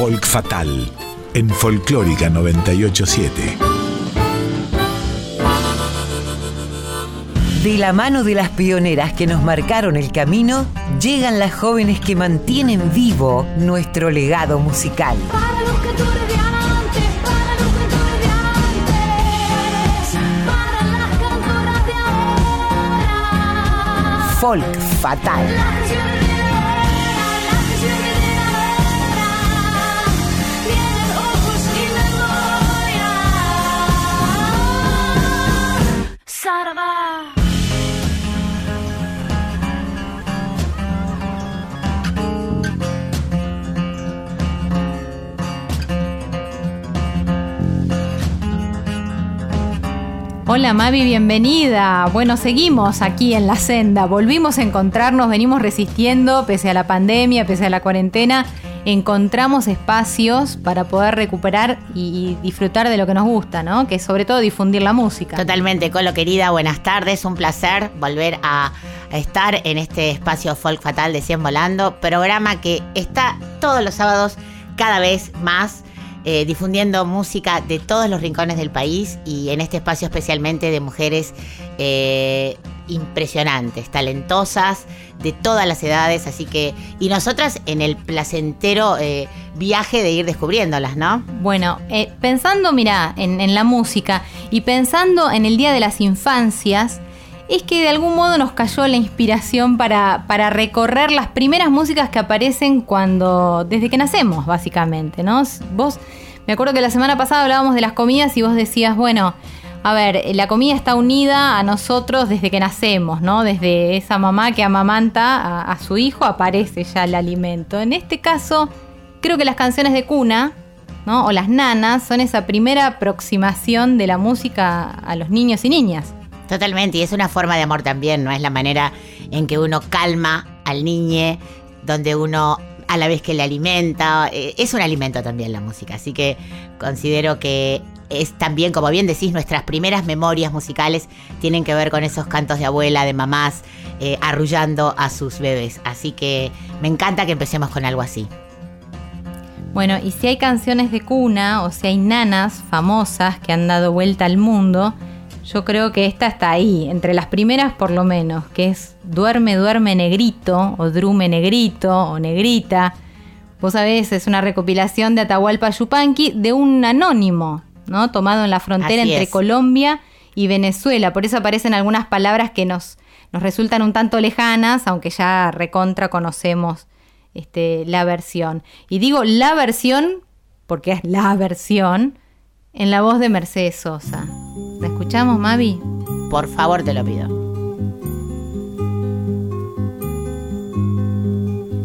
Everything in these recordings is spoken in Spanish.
Folk Fatal en Folclórica 987. De la mano de las pioneras que nos marcaron el camino, llegan las jóvenes que mantienen vivo nuestro legado musical. Para los Hola Mavi, bienvenida. Bueno, seguimos aquí en la senda. Volvimos a encontrarnos, venimos resistiendo pese a la pandemia, pese a la cuarentena. Encontramos espacios para poder recuperar y, disfrutar de lo que nos gusta, ¿no? Que es sobre todo difundir la música. Totalmente, Colo querida, buenas tardes, un placer volver a, estar en este espacio Folk Fatal de 100 Volando, programa que está todos los sábados cada vez más eh, difundiendo música de todos los rincones del país y en este espacio especialmente de mujeres eh, impresionantes, talentosas, de todas las edades, así que, y nosotras en el placentero eh, viaje de ir descubriéndolas, ¿no? Bueno, pensando, mira, en, en la música y pensando en el Día de las Infancias, es que de algún modo nos cayó la inspiración para, para recorrer las primeras músicas que aparecen cuando, desde que nacemos, básicamente, ¿no? Vos, me acuerdo que la semana pasada hablábamos de las comidas y vos decías, bueno, a ver, la comida está unida a nosotros desde que nacemos, ¿no? Desde esa mamá que amamanta a, a su hijo aparece ya el alimento. En este caso, creo que las canciones de cuna, ¿no? O las nanas son esa primera aproximación de la música a los niños y niñas. Totalmente, y es una forma de amor también, ¿no? Es la manera en que uno calma al niño, donde uno a la vez que le alimenta, eh, es un alimento también la música, así que considero que es también, como bien decís, nuestras primeras memorias musicales tienen que ver con esos cantos de abuela, de mamás, eh, arrullando a sus bebés, así que me encanta que empecemos con algo así. Bueno, y si hay canciones de cuna o si hay nanas famosas que han dado vuelta al mundo, yo creo que esta está ahí, entre las primeras por lo menos, que es Duerme, duerme negrito, o Drume negrito, o negrita. Vos sabés, es una recopilación de Atahualpa Yupanqui de un anónimo, ¿no? Tomado en la frontera Así entre es. Colombia y Venezuela. Por eso aparecen algunas palabras que nos, nos resultan un tanto lejanas, aunque ya recontra conocemos este, la versión. Y digo la versión porque es la versión en la voz de Mercedes Sosa. ¿La escuchamos, Mavi? Por favor, te lo pido.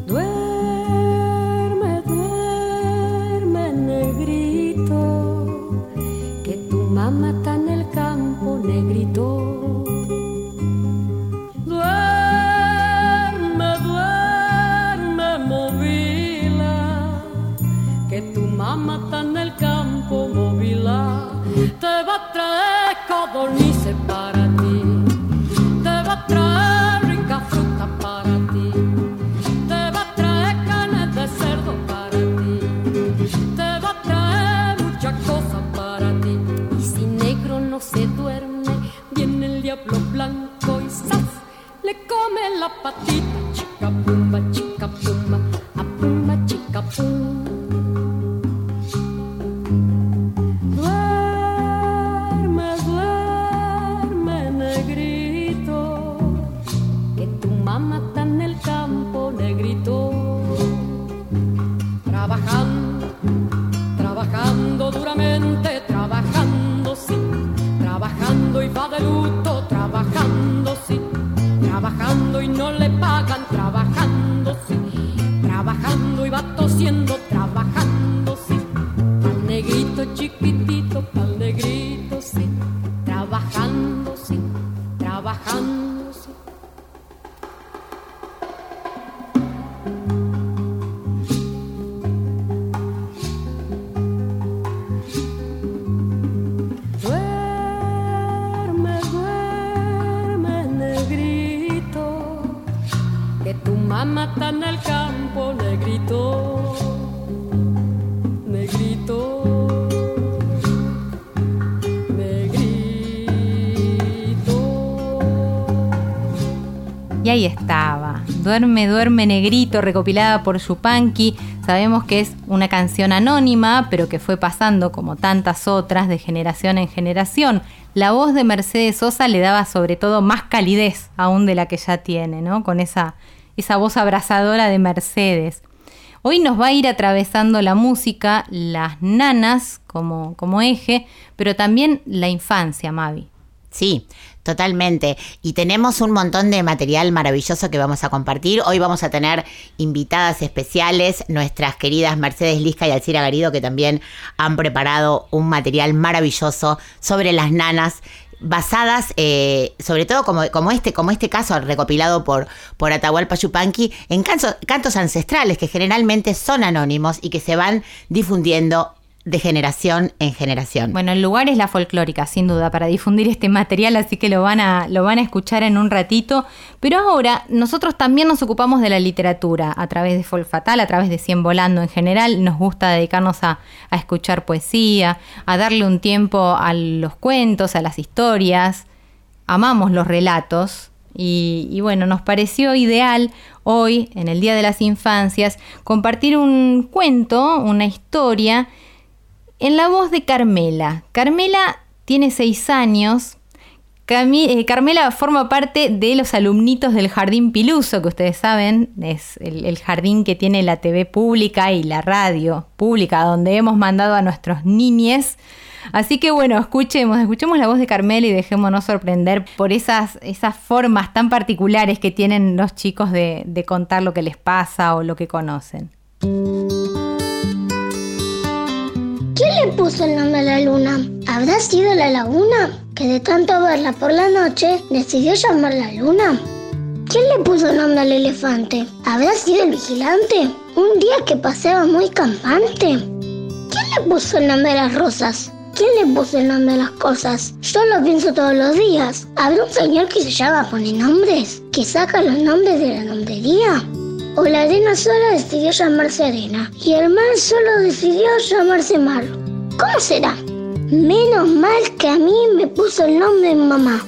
Duerme, duerme, negrito, que tu mamá está en el campo, negrito. Duerme, duerme, movila, que tu mamá está en el campo, movila. Te va a traer codornices para ti, te va a traer rica fruta para ti. Duerme, duerme negrito, recopilada por Yupanqui. Sabemos que es una canción anónima, pero que fue pasando como tantas otras de generación en generación. La voz de Mercedes Sosa le daba sobre todo más calidez aún de la que ya tiene, ¿no? Con esa, esa voz abrazadora de Mercedes. Hoy nos va a ir atravesando la música, las nanas como, como eje, pero también la infancia, Mavi. Sí, totalmente. Y tenemos un montón de material maravilloso que vamos a compartir. Hoy vamos a tener invitadas especiales, nuestras queridas Mercedes Lisca y Alcira Garido, que también han preparado un material maravilloso sobre las nanas basadas, eh, sobre todo como, como, este, como este caso recopilado por, por Atahualpa Yupanqui, en cantos ancestrales que generalmente son anónimos y que se van difundiendo de generación en generación. Bueno, el lugar es la folclórica, sin duda, para difundir este material, así que lo van a, lo van a escuchar en un ratito. Pero ahora nosotros también nos ocupamos de la literatura a través de Folk Fatal, a través de Cien Volando en general. Nos gusta dedicarnos a, escuchar poesía, a darle un tiempo a los cuentos, a las historias. Amamos los relatos. Y, bueno, nos pareció ideal hoy, en el Día de las Infancias, compartir un cuento, una historia en la voz de Carmela. Carmela tiene seis años. Eh, Carmela forma parte de los alumnitos del Jardín Piluso, que ustedes saben, es el, jardín que tiene la TV pública y la radio pública, donde hemos mandado a nuestros niñes. Así que bueno, escuchemos, escuchemos la voz de Carmela y dejémonos sorprender por esas, esas formas tan particulares que tienen los chicos de, de contar lo que les pasa o lo que conocen. ¿Quién le puso el nombre a la luna? ¿Habrá sido la laguna? Que de tanto verla por la noche decidió llamarla luna. ¿Quién le puso el nombre al elefante? ¿Habrá sido el vigilante? Un día que paseaba muy campante. ¿Quién le puso el nombre a las rosas? ¿Quién le puso el nombre a las cosas? Yo lo pienso todos los días. ¿Habrá un señor que se llama Pone Nombres? ¿Que saca los nombres de la nombrería? O la arena sola decidió llamarse arena y el mar solo decidió llamarse mar. ¿Cómo será? Menos mal que a mí me puso el nombre de mamá.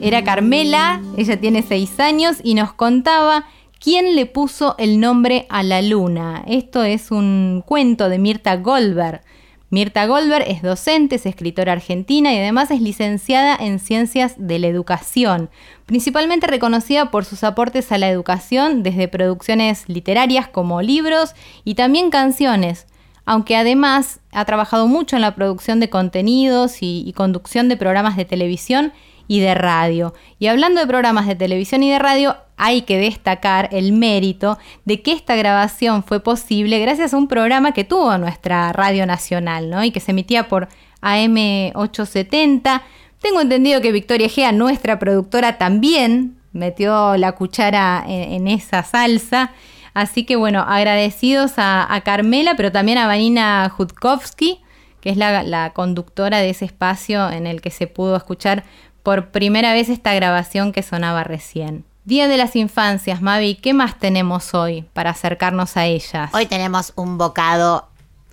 Era Carmela, ella tiene seis años y nos contaba quién le puso el nombre a la luna. Esto es un cuento de Mirta Goldberg. Mirta Goldberg es docente, es escritora argentina y además es licenciada en Ciencias de la Educación, principalmente reconocida por sus aportes a la educación desde producciones literarias como libros y también canciones, aunque además ha trabajado mucho en la producción de contenidos y, conducción de programas de televisión y de radio. Y hablando de programas de televisión y de radio, hay que destacar el mérito de que esta grabación fue posible gracias a un programa que tuvo nuestra radio nacional, ¿no? Y que se emitía por AM870. Tengo entendido que Victoria Gea, nuestra productora, también metió la cuchara en, esa salsa. Así que bueno, agradecidos a, Carmela, pero también a Vanina Jutkowski, que es la, la conductora de ese espacio en el que se pudo escuchar por primera vez esta grabación que sonaba recién. Día de las Infancias, Mavi, ¿qué más tenemos hoy para acercarnos a ellas? Hoy tenemos un bocado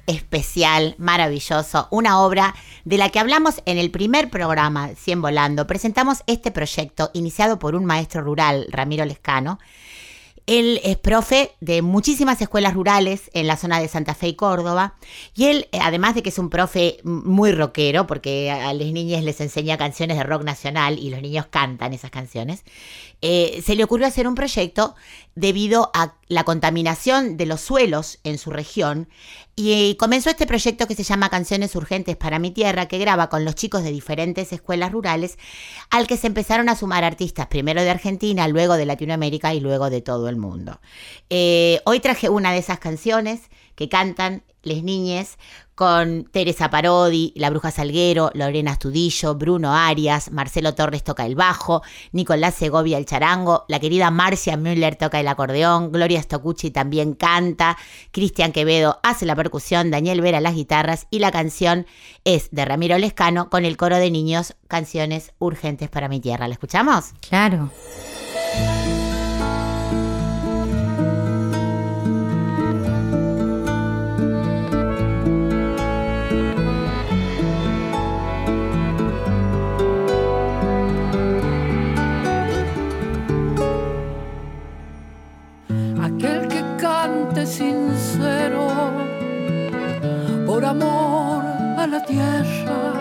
especial, maravilloso, una obra de la que hablamos en el primer programa, Cien Volando. Presentamos este proyecto iniciado por un maestro rural, Ramiro Lescano, él es profe de muchísimas escuelas rurales en la zona de Santa Fe y Córdoba. Y él, eh, además de que es un profe muy rockero, porque a las niñas les enseña canciones de rock nacional y los niños cantan esas canciones, eh, se le ocurrió hacer un proyecto debido a la contaminación de los suelos en su región y comenzó este proyecto que se llama Canciones Urgentes para mi Tierra, que graba con los chicos de diferentes escuelas rurales, al que se empezaron a sumar artistas, primero de Argentina, luego de Latinoamérica y luego de todo el mundo. Eh, hoy traje una de esas canciones que cantan les niñes con Teresa Parodi, La Bruja Salguero, Lorena Astudillo, Bruno Arias, Marcelo Torres toca el bajo, Nicolás Segovia el charango, la querida Marcia Müller toca el acordeón, Gloria Stocucci también canta, Cristian Quevedo hace la percusión, Daniel Vera las guitarras y la canción es de Ramiro Lescano con el coro de niños, canciones urgentes para mi tierra. ¿La escuchamos? Claro. Sincero por amor a la tierra,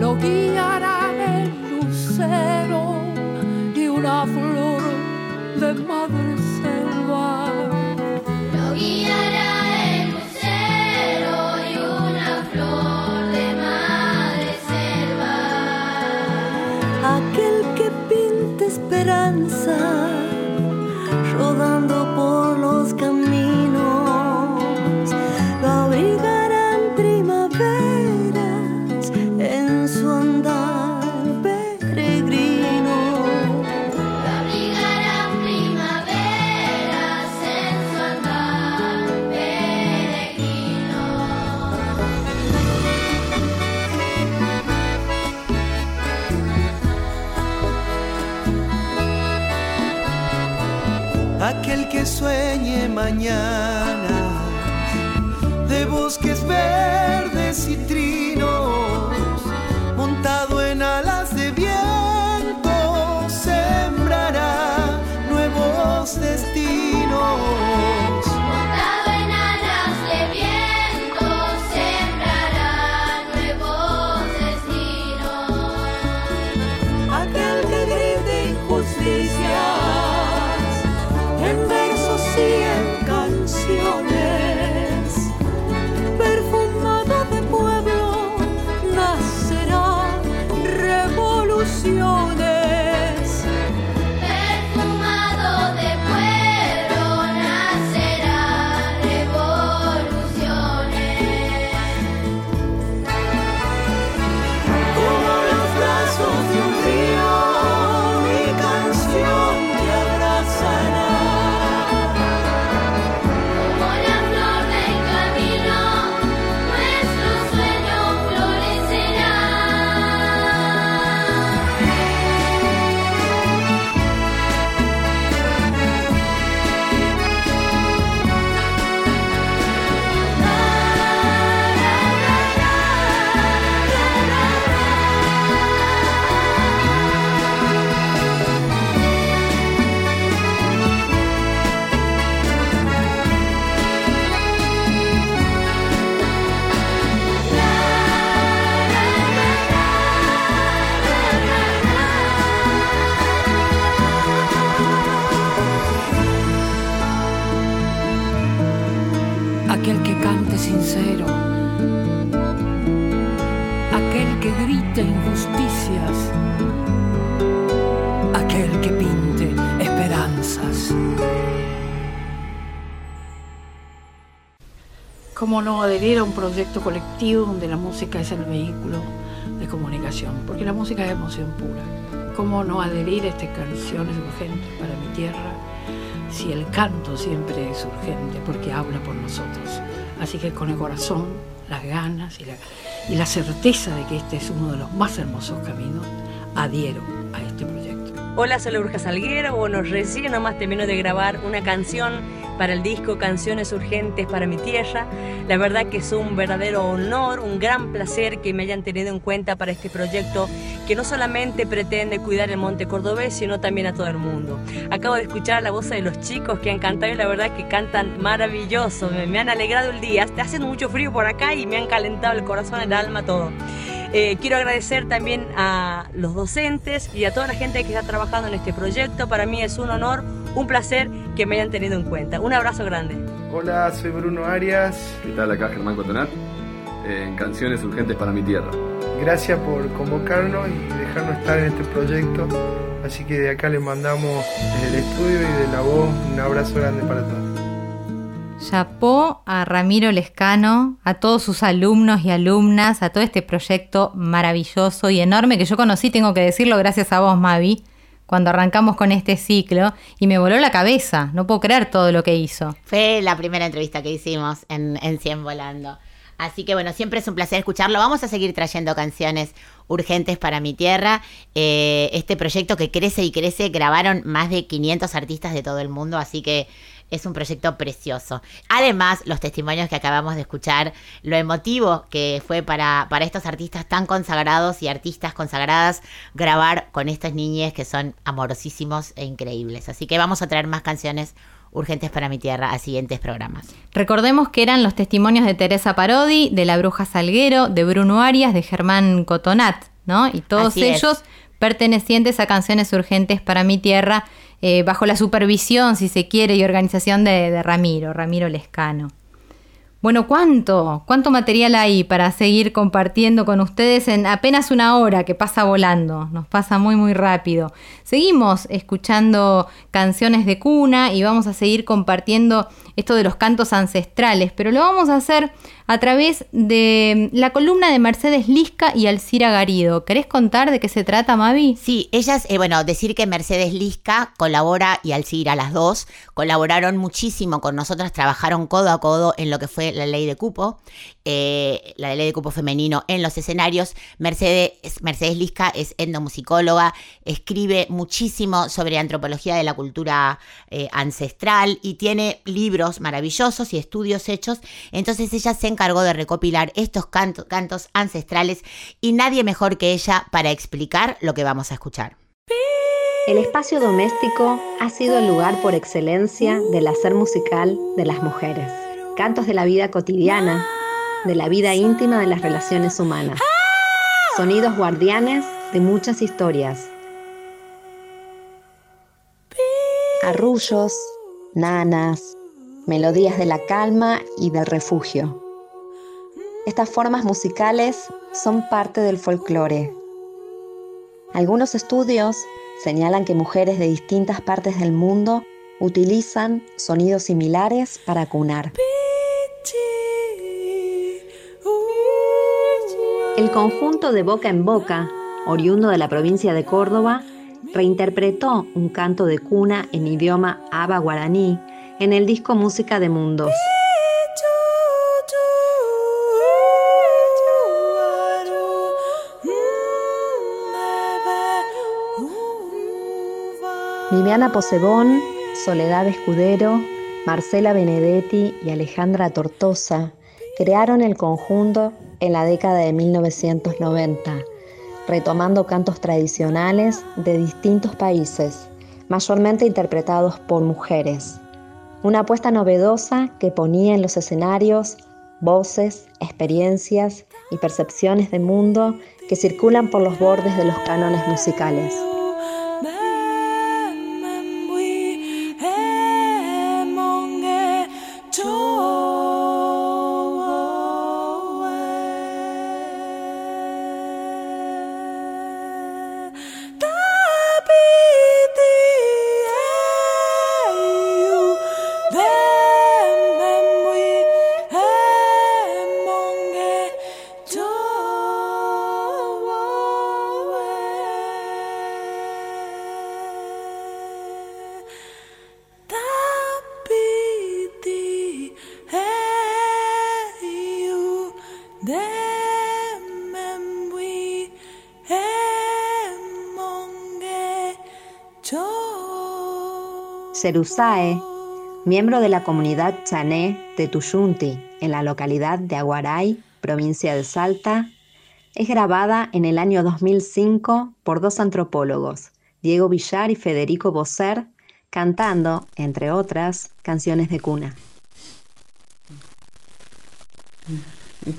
lo guiará el lucero y una flor de madre selva. Lo guiará el lucero y una flor de madre selva. Aquel que pinte esperanza rodando por los caminos, aquel que sueñe mañana de bosques verdes y trinos, aquel que cante sincero, aquel que grite injusticias, aquel que pinte esperanzas. ¿Cómo no adherir a un proyecto colectivo donde la música es el vehículo de comunicación? Porque la música es emoción pura. ¿Cómo no adherir a estas canciones urgentes para mi tierra si el canto siempre es urgente porque habla por nosotros? Así que con el corazón, las ganas y la, certeza de que este es uno de los más hermosos caminos, adhiero a este proyecto. Hola, soy Urja Salguero. Bueno, recién nomás termino de grabar una canción para el disco Canciones Urgentes para mi Tierra. La verdad que es un verdadero honor, un gran placer que me hayan tenido en cuenta para este proyecto que no solamente pretende cuidar el monte cordobés, sino también a todo el mundo. Acabo de escuchar la voz de los chicos que han cantado y la verdad que cantan maravilloso, me, me han alegrado el día. Haciendo mucho frío por acá y me han calentado el corazón, el alma, todo. Eh, quiero agradecer también a los docentes y a toda la gente que está trabajando en este proyecto. Para mí es un honor, un placer que me hayan tenido en cuenta. Un abrazo grande. Hola, soy Bruno Arias. ¿Qué tal? Acá Germán Cotonat, en Canciones Urgentes para mi Tierra. Gracias por convocarnos y dejarnos estar en este proyecto. Así que de acá les mandamos desde el estudio y de la voz un abrazo grande para todos. Chapó a Ramiro Lescano, a todos sus alumnos y alumnas, a todo este proyecto maravilloso y enorme que yo conocí, tengo que decirlo, gracias a vos, Mavi, cuando arrancamos con este ciclo y me voló la cabeza. No puedo creer todo lo que hizo. Fue la primera entrevista que hicimos en, en 100 Volando. Así que bueno, siempre es un placer escucharlo. Vamos a seguir trayendo canciones urgentes para mi tierra. Eh, este proyecto que crece y crece, grabaron más de 500 artistas de todo el mundo, así que Es un proyecto precioso. Además, los testimonios que acabamos de escuchar, lo emotivo que fue para, para estos artistas tan consagrados y artistas consagradas grabar con estas niñas que son amorosísimos e increíbles. Así que vamos a traer más canciones urgentes para mi tierra a siguientes programas. Recordemos que eran los testimonios de Teresa Parodi, de la Bruja Salguero, de Bruno Arias, de Germán Cotonat, ¿no? Y todos Así es. Pertenecientes a Canciones Urgentes para mi tierra, eh, bajo la supervisión, si se quiere, y organización de, de Ramiro, Ramiro Lescano. Bueno, ¿cuánto? ¿Cuánto material hay para seguir compartiendo con ustedes en apenas una hora que pasa volando? Nos pasa muy, muy rápido. Seguimos escuchando canciones de cuna y vamos a seguir compartiendo esto de los cantos ancestrales, pero lo vamos a hacer a través de la columna de Mercedes Lisca y Alcira Garido. ¿Querés contar de qué se trata, Mavi? Sí, ellas, eh, bueno, decir que Mercedes Lisca colabora y Alcira, las dos, colaboraron muchísimo con nosotras, trabajaron codo a codo en lo que fue la ley de cupo, eh, la ley de cupo femenino en los escenarios. Mercedes, Mercedes Lisca es etnomusicóloga, escribe muchísimo sobre antropología de la cultura eh, ancestral y tiene libros maravillosos y estudios hechos. Entonces ella se encargó de recopilar estos canto- cantos ancestrales y nadie mejor que ella para explicar lo que vamos a escuchar. El espacio doméstico ha sido el lugar por excelencia del hacer musical de las mujeres. Cantos de la vida cotidiana, de la vida íntima de las relaciones humanas. Sonidos guardianes de muchas historias. Arrullos, nanas, melodías de la calma y del refugio. Estas formas musicales son parte del folclore. Algunos estudios señalan que mujeres de distintas partes del mundo utilizan sonidos similares para cunar. El conjunto de Boca en Boca, oriundo de la provincia de Córdoba, reinterpretó un canto de cuna en idioma aba guaraní en el disco Música de Mundos. Viviana Posebón, Soledad Escudero, Marcela Benedetti y Alejandra Tortosa crearon el conjunto en la década de 1990, retomando cantos tradicionales de distintos países, mayormente interpretados por mujeres. Una apuesta novedosa que ponía en los escenarios voces, experiencias y percepciones de mundo que circulan por los bordes de los cánones musicales. Cerusae, miembro de la comunidad chané de Tuyunti, en la localidad de Aguaray, provincia de Salta, es grabada en el año 2005 por dos antropólogos, Diego Villar y Federico Bosser, cantando, entre otras, canciones de cuna.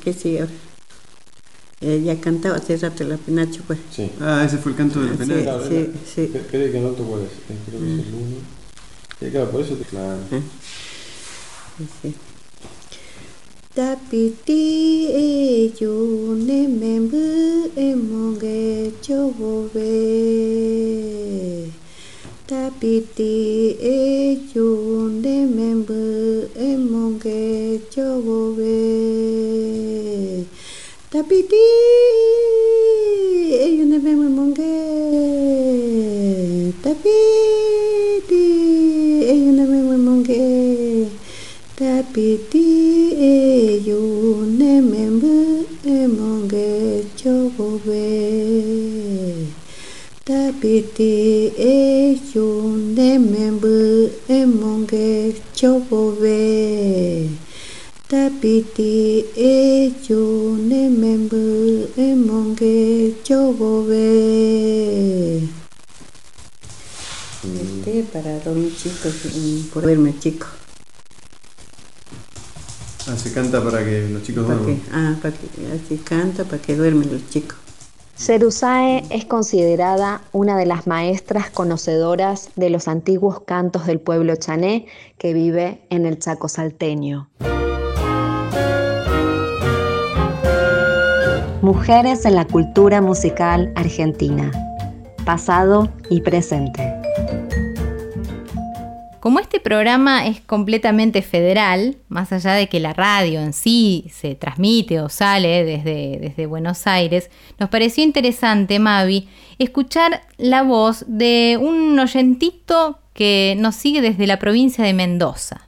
¿Qué sigue ahora? Eh, ya cantaba hace rato la penacho, pues. Sí. Ah, ese fue el canto de la Sí, penacho. sí, sí. Creo que noto cuál es. Creo que es el uno. Sí, claro, por eso te. Claro. Sí. Tapiti e yo ne membu e monge chobo be. Tapiti e yo ne membu e monge chobo be. Tapiti e yo ne membu e monge. Tapiti e yo ne membu e monge chobo be. Tapiti e yo ne membu e monge chobove tapiti e yo ne membu e monge chobove este para dormir chicos por verme chico Ah, se canta para que los chicos para duerman. que, ah, para que así canta para que duermen los chicos Cerusae es considerada una de las maestras conocedoras de los antiguos cantos del pueblo chané que vive en el Chaco salteño. Mujeres en la cultura musical argentina, pasado y presente. Como este programa es completamente federal, más allá de que la radio en sí se transmite o sale desde, Buenos Aires, nos pareció interesante, Mavi, escuchar la voz de un oyentito que nos sigue desde la provincia de Mendoza.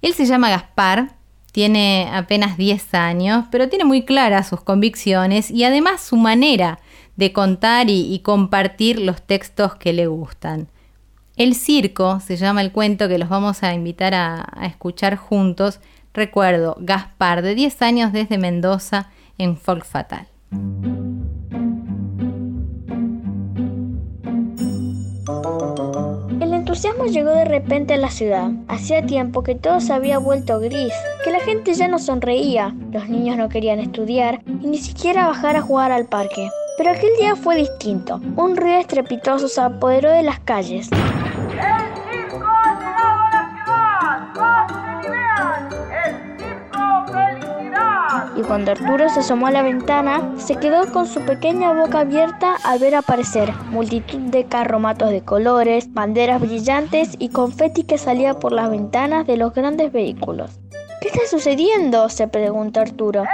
Él se llama Gaspar, tiene apenas 10 años, pero tiene muy claras sus convicciones y además su manera de contar y compartir los textos que le gustan. El circo se llama el cuento que los vamos a invitar a, escuchar juntos. Recuerdo, Gaspar, de 10 años desde Mendoza, en Folk Fatal. El entusiasmo llegó de repente a la ciudad. Hacía tiempo que todo se había vuelto gris, que la gente ya no sonreía, los niños no querían estudiar y ni siquiera bajar a jugar al parque. Pero aquel día fue distinto. Un ruido estrepitoso se apoderó de las calles. Y cuando Arturo se asomó a la ventana, se quedó con su pequeña boca abierta al ver aparecer multitud de carromatos de colores, banderas brillantes y confeti que salía por las ventanas de los grandes vehículos. ¿Qué está sucediendo? se preguntó Arturo.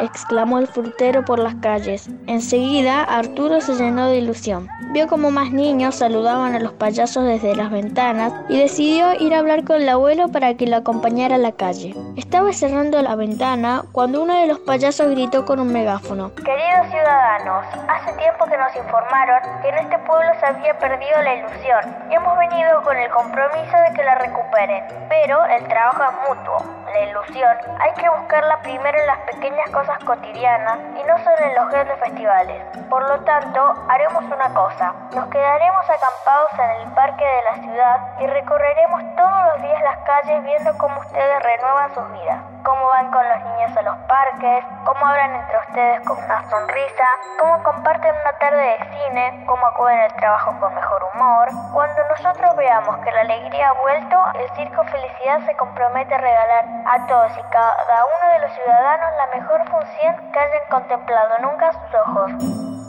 Exclamó el frutero por las calles. Enseguida, Arturo se llenó de ilusión. Vio como más niños saludaban a los payasos desde las ventanas y decidió ir a hablar con el abuelo para que lo acompañara a la calle. Estaba cerrando la ventana cuando uno de los payasos gritó con un megáfono. Queridos ciudadanos, hace tiempo que nos informaron que en este pueblo se había perdido la ilusión hemos venido con el compromiso de que la recuperen. Pero el trabajo es mutuo. La ilusión hay que buscarla primero en las pequeñas cosas cotidianas y no solo en los grandes festivales. Por lo tanto, haremos una cosa. Nos quedaremos acampados en el parque de la ciudad y recorreremos todos los días las calles viendo cómo ustedes renuevan sus vidas. Cómo van con los niños a los parques, cómo hablan entre ustedes con una sonrisa, cómo comparten una tarde de cine, cómo acuden al trabajo con mejor humor. Cuando nosotros veamos que la alegría ha vuelto, el Circo Felicidad se compromete a regalar a todos y cada uno de los ciudadanos la mejor función que hayan contemplado nunca sus ojos.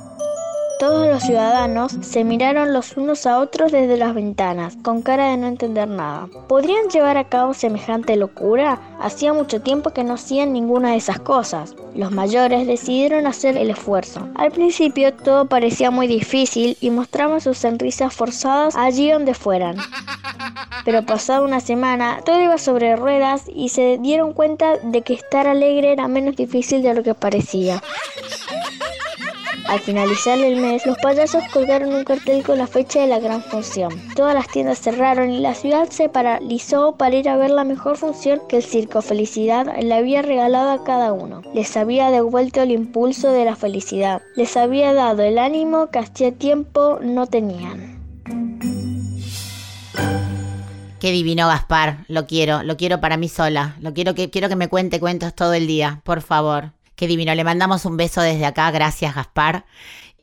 Todos los ciudadanos se miraron los unos a otros desde las ventanas, con cara de no entender nada. ¿Podrían llevar a cabo semejante locura? Hacía mucho tiempo que no hacían ninguna de esas cosas. Los mayores decidieron hacer el esfuerzo. Al principio todo parecía muy difícil y mostraban sus sonrisas forzadas allí donde fueran. Pero pasada una semana, todo iba sobre ruedas y se dieron cuenta de que estar alegre era menos difícil de lo que parecía. Al finalizar el mes, los payasos colgaron un cartel con la fecha de la gran función. Todas las tiendas cerraron y la ciudad se paralizó para ir a ver la mejor función que el Circo Felicidad le había regalado a cada uno. Les había devuelto el impulso de la felicidad. Les había dado el ánimo que hacía tiempo no tenían. Qué divino Gaspar, lo quiero, lo quiero para mí sola. Lo quiero que quiero que me cuente cuentos todo el día, por favor. Qué divino, le mandamos un beso desde acá, gracias Gaspar.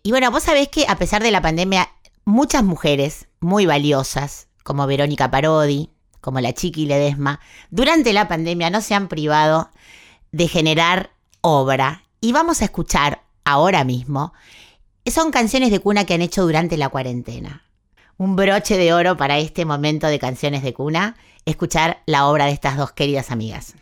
Y bueno, vos sabés que a pesar de la pandemia, muchas mujeres muy valiosas, como Verónica Parodi, como la Chiqui Ledesma, durante la pandemia no se han privado de generar obra. Y vamos a escuchar ahora mismo, son canciones de cuna que han hecho durante la cuarentena. Un broche de oro para este momento de canciones de cuna, escuchar la obra de estas dos queridas amigas.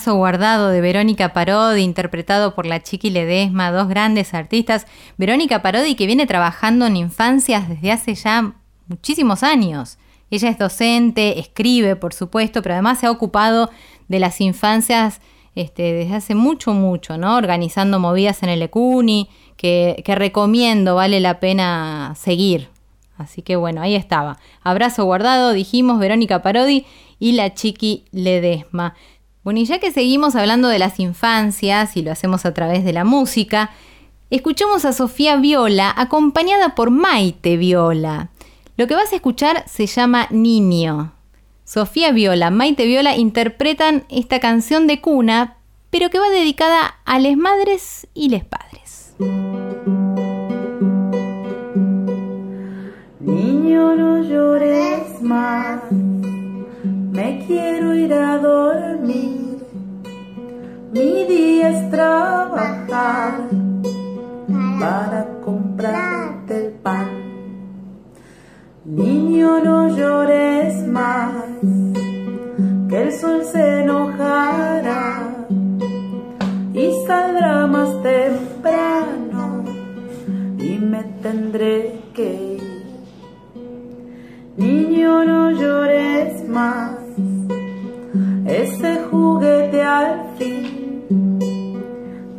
Abrazo Guardado de Verónica Parodi, interpretado por la Chiqui Ledesma, dos grandes artistas. Verónica Parodi que viene trabajando en infancias desde hace ya muchísimos años. Ella es docente, escribe, por supuesto, pero además se ha ocupado de las infancias este, desde hace mucho, mucho, ¿no? Organizando movidas en el ECUNI, que, que recomiendo, vale la pena seguir. Así que bueno, ahí estaba. Abrazo guardado, dijimos Verónica Parodi y la Chiqui Ledesma. Bueno, y ya que seguimos hablando de las infancias y lo hacemos a través de la música, escuchamos a Sofía Viola acompañada por Maite Viola. Lo que vas a escuchar se llama Niño. Sofía Viola, Maite Viola interpretan esta canción de cuna, pero que va dedicada a las madres y les padres. Niño, no llores más, me quiero ir a dormir. Mi día es trabajar para comprarte el pan. Niño, no llores más, que el sol se enojará y saldrá más temprano y me tendré que ir. Niño, no llores más, ese juguete al fin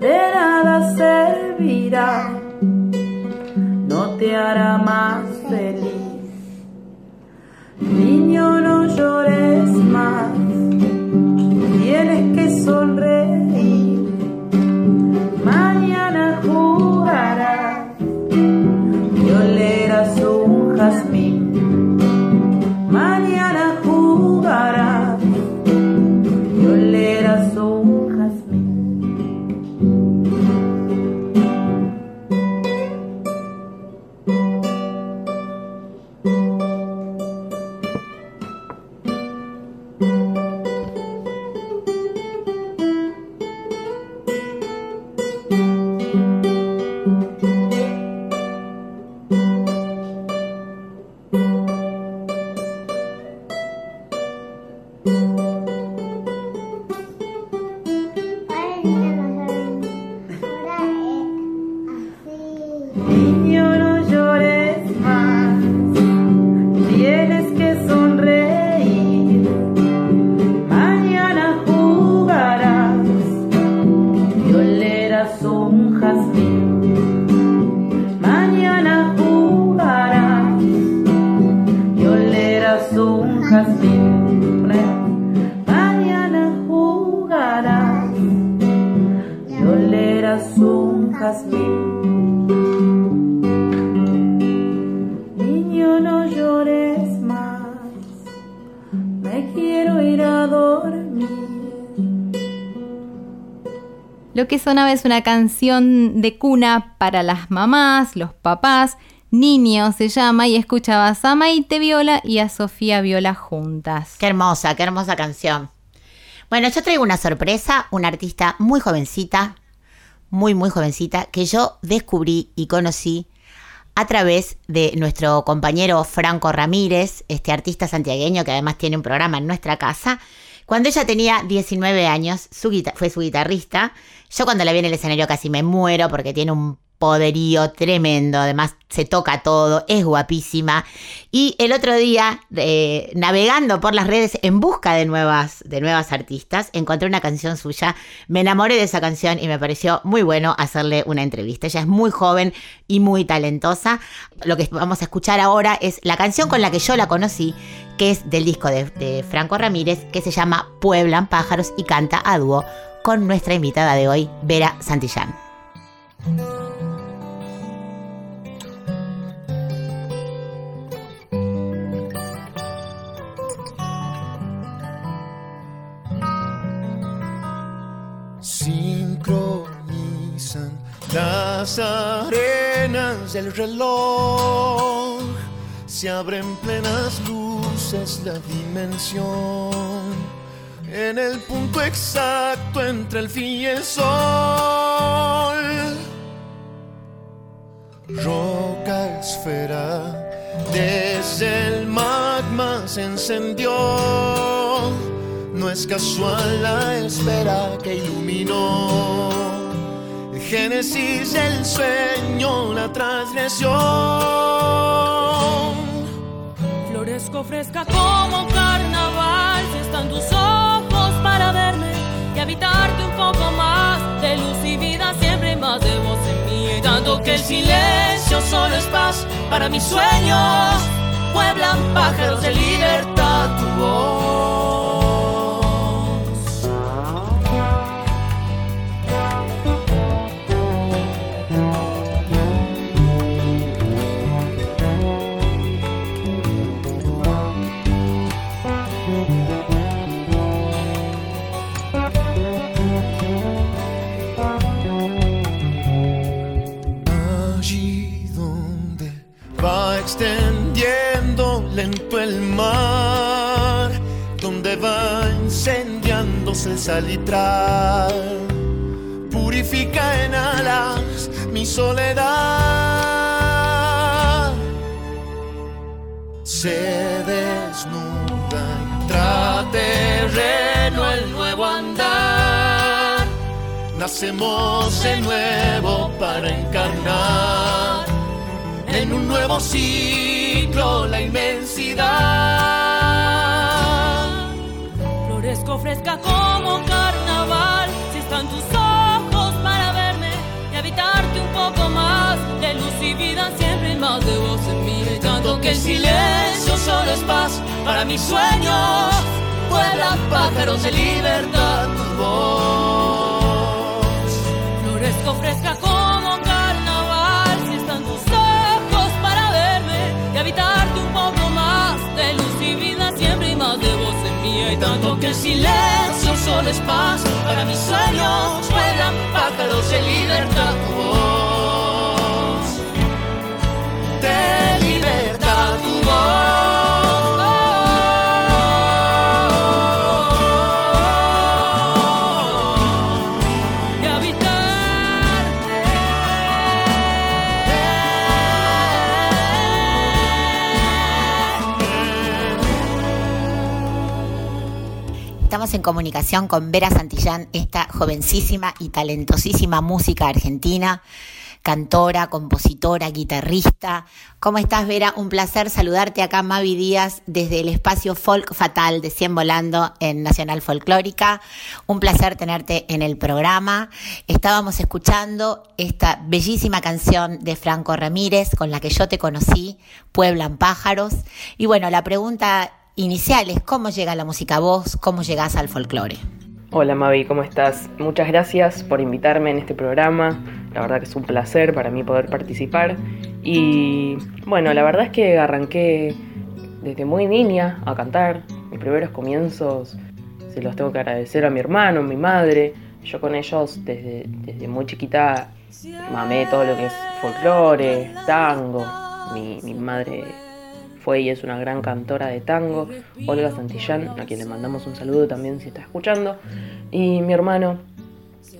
de nada servirá, no te hará más feliz. Niño, no llores más, tienes que sonreír. Mañana jugarás y olerás un jazmín. Sonaba es una canción de cuna para las mamás, los papás, Niño se llama y escuchabas a Maite Viola y a Sofía Viola juntas. Qué hermosa, qué hermosa canción. Bueno, yo traigo una sorpresa, una artista muy jovencita, muy, muy jovencita, que yo descubrí y conocí a través de nuestro compañero Franco Ramírez, este artista santiagueño que además tiene un programa en nuestra casa. Cuando ella tenía 19 años, su fue su guitarrista. Yo cuando la vi en el escenario casi me muero porque tiene un poderío tremendo, además se toca todo, es guapísima. Y el otro día, eh, navegando por las redes en busca de nuevas, de nuevas artistas, encontré una canción suya, me enamoré de esa canción y me pareció muy bueno hacerle una entrevista. Ella es muy joven y muy talentosa. Lo que vamos a escuchar ahora es la canción con la que yo la conocí, que es del disco de, de Franco Ramírez, que se llama Pueblan pájaros y canta a dúo con nuestra invitada de hoy, Vera Santillán. Sincronizan las arenas del reloj. Se abren plenas luces la dimensión. En el punto exacto entre el fin y el sol. Roca esfera, desde el magma se encendió. No es casual la espera que iluminó el génesis del sueño, la transgresión. Florezco fresca como carnaval, si están tus ojos para verme y habitarte un poco más de luz y vida, siempre más de voz en mí. Tanto que el silencio solo es paz para mis sueños, pueblan pájaros de libertad tu voz. El salitral, purifica en alas mi soledad. Se desnuda y terreno el nuevo andar. Nacemos de nuevo para encarnar en un nuevo ciclo la inmensidad. Fresca como carnaval, si están tus ojos para verme y habitarte un poco más de luz y vida, siempre más de vos en mí. Y tanto que el silencio solo es paz para mis sueños, vuelan pájaros de libertad tu voz. Vos en mí. Y tanto que el silencio solo es paz para mis sueños, vuelan pájaros de libertad Estamos en comunicación con Vera Santillán, esta jovencísima y talentosísima música argentina, cantora, compositora, guitarrista. ¿Cómo estás, Vera? Un placer saludarte acá, Mavi Díaz, desde el espacio Folk Fatal de Cien Volando en Nacional Folclórica. Un placer tenerte en el programa. Estábamos escuchando esta bellísima canción de Franco Ramírez, con la que yo te conocí, Pueblan Pájaros. Y bueno, la pregunta inicial es cómo llega la música a vos, cómo llegás al folclore. Hola Mavi, ¿cómo estás? Muchas gracias por invitarme en este programa. La verdad que es un placer para mí poder participar. Y bueno, la verdad es que arranqué desde muy niña a cantar. Mis primeros comienzos se los tengo que agradecer a mi hermano, a mi madre. Yo con ellos desde, desde muy chiquita mamé todo lo que es folclore, tango. Mi, mi madre fue y es una gran cantora de tango, Olga Santillán, a quien le mandamos un saludo también si está escuchando, y mi hermano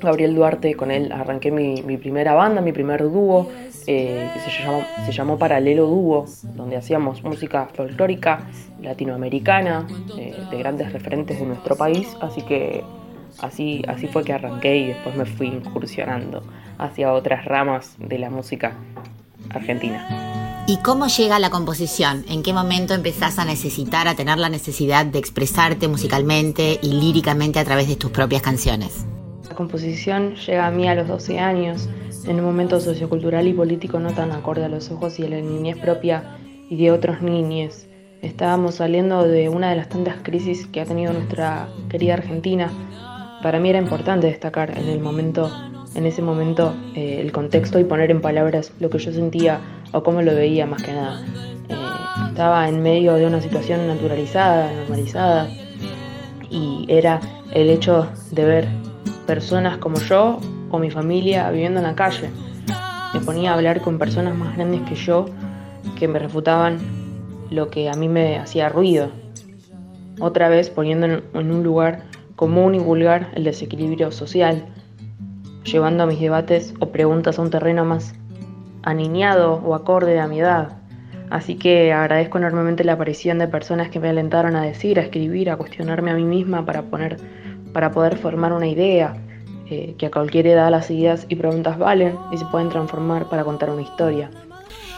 Gabriel Duarte, con él arranqué mi, mi primera banda, mi primer dúo, eh, que se llamó, se llamó Paralelo Dúo, donde hacíamos música folclórica latinoamericana, eh, de grandes referentes de nuestro país, así que así, así fue que arranqué y después me fui incursionando hacia otras ramas de la música argentina. ¿Y cómo llega la composición? ¿En qué momento empezás a necesitar, a tener la necesidad de expresarte musicalmente y líricamente a través de tus propias canciones? La composición llega a mí a los 12 años, en un momento sociocultural y político no tan acorde a los ojos y a la niñez propia y de otros niñes. Estábamos saliendo de una de las tantas crisis que ha tenido nuestra querida Argentina. Para mí era importante destacar en el momento, en ese momento, eh, el contexto y poner en palabras lo que yo sentía o cómo lo veía más que nada. Eh, estaba en medio de una situación naturalizada, normalizada, y era el hecho de ver personas como yo o mi familia viviendo en la calle. Me ponía a hablar con personas más grandes que yo que me refutaban lo que a mí me hacía ruido. Otra vez poniendo en, en un lugar común y vulgar el desequilibrio social, llevando mis debates o preguntas a un terreno más aniñado o acorde a mi edad, Así que agradezco enormemente la aparición de personas que me alentaron a decir, a escribir, a cuestionarme a mí misma para, poner, para poder formar una idea, eh, que a cualquier edad las ideas y preguntas valen y se pueden transformar para contar una historia.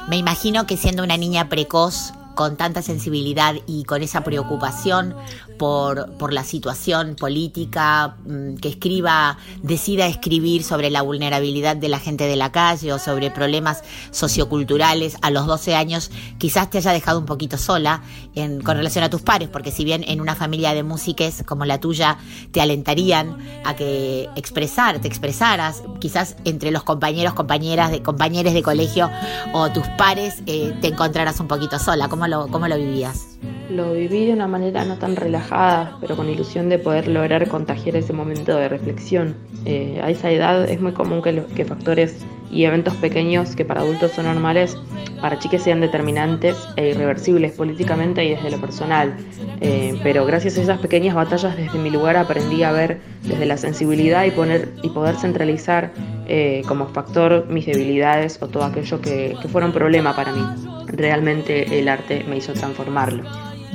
Me imagino que siendo una niña precoz, con tanta sensibilidad y con esa preocupación por, por la situación política, mm, que escriba, decida escribir sobre la vulnerabilidad de la gente de la calle o sobre problemas socioculturales a los 12 años, quizás te haya dejado un poquito sola en, con relación a tus pares, porque si bien en una familia de músiques como la tuya te alentarían a que expresar, te expresaras, quizás entre los compañeros, compañeras, de compañeros de colegio o tus pares eh, te encontraras un poquito sola. ¿Cómo lo, cómo lo vivías? Lo viví de una manera no tan relajada, pero con ilusión de poder lograr contagiar ese momento de reflexión. Eh, a esa edad es muy común que, lo- que factores y eventos pequeños que para adultos son normales, para chiques sean determinantes e irreversibles políticamente y desde lo personal. Eh, pero gracias a esas pequeñas batallas desde mi lugar aprendí a ver desde la sensibilidad y, poner, y poder centralizar eh, como factor mis debilidades o todo aquello que, que fuera un problema para mí. Realmente el arte me hizo transformarlo.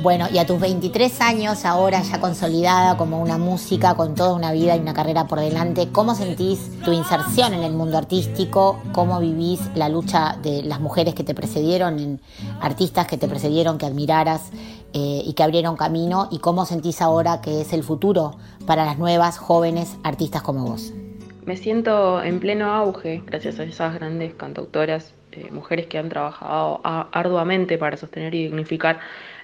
Bueno, y a tus 23 años, ahora ya consolidada como una música, con toda una vida y una carrera por delante, ¿cómo sentís tu inserción en el mundo artístico? ¿Cómo vivís la lucha de las mujeres que te precedieron, artistas que te precedieron, que admiraras eh, y que abrieron camino? ¿Y cómo sentís ahora que es el futuro para las nuevas jóvenes artistas como vos? Me siento en pleno auge gracias a esas grandes cantautoras, eh, mujeres que han trabajado arduamente para sostener y dignificar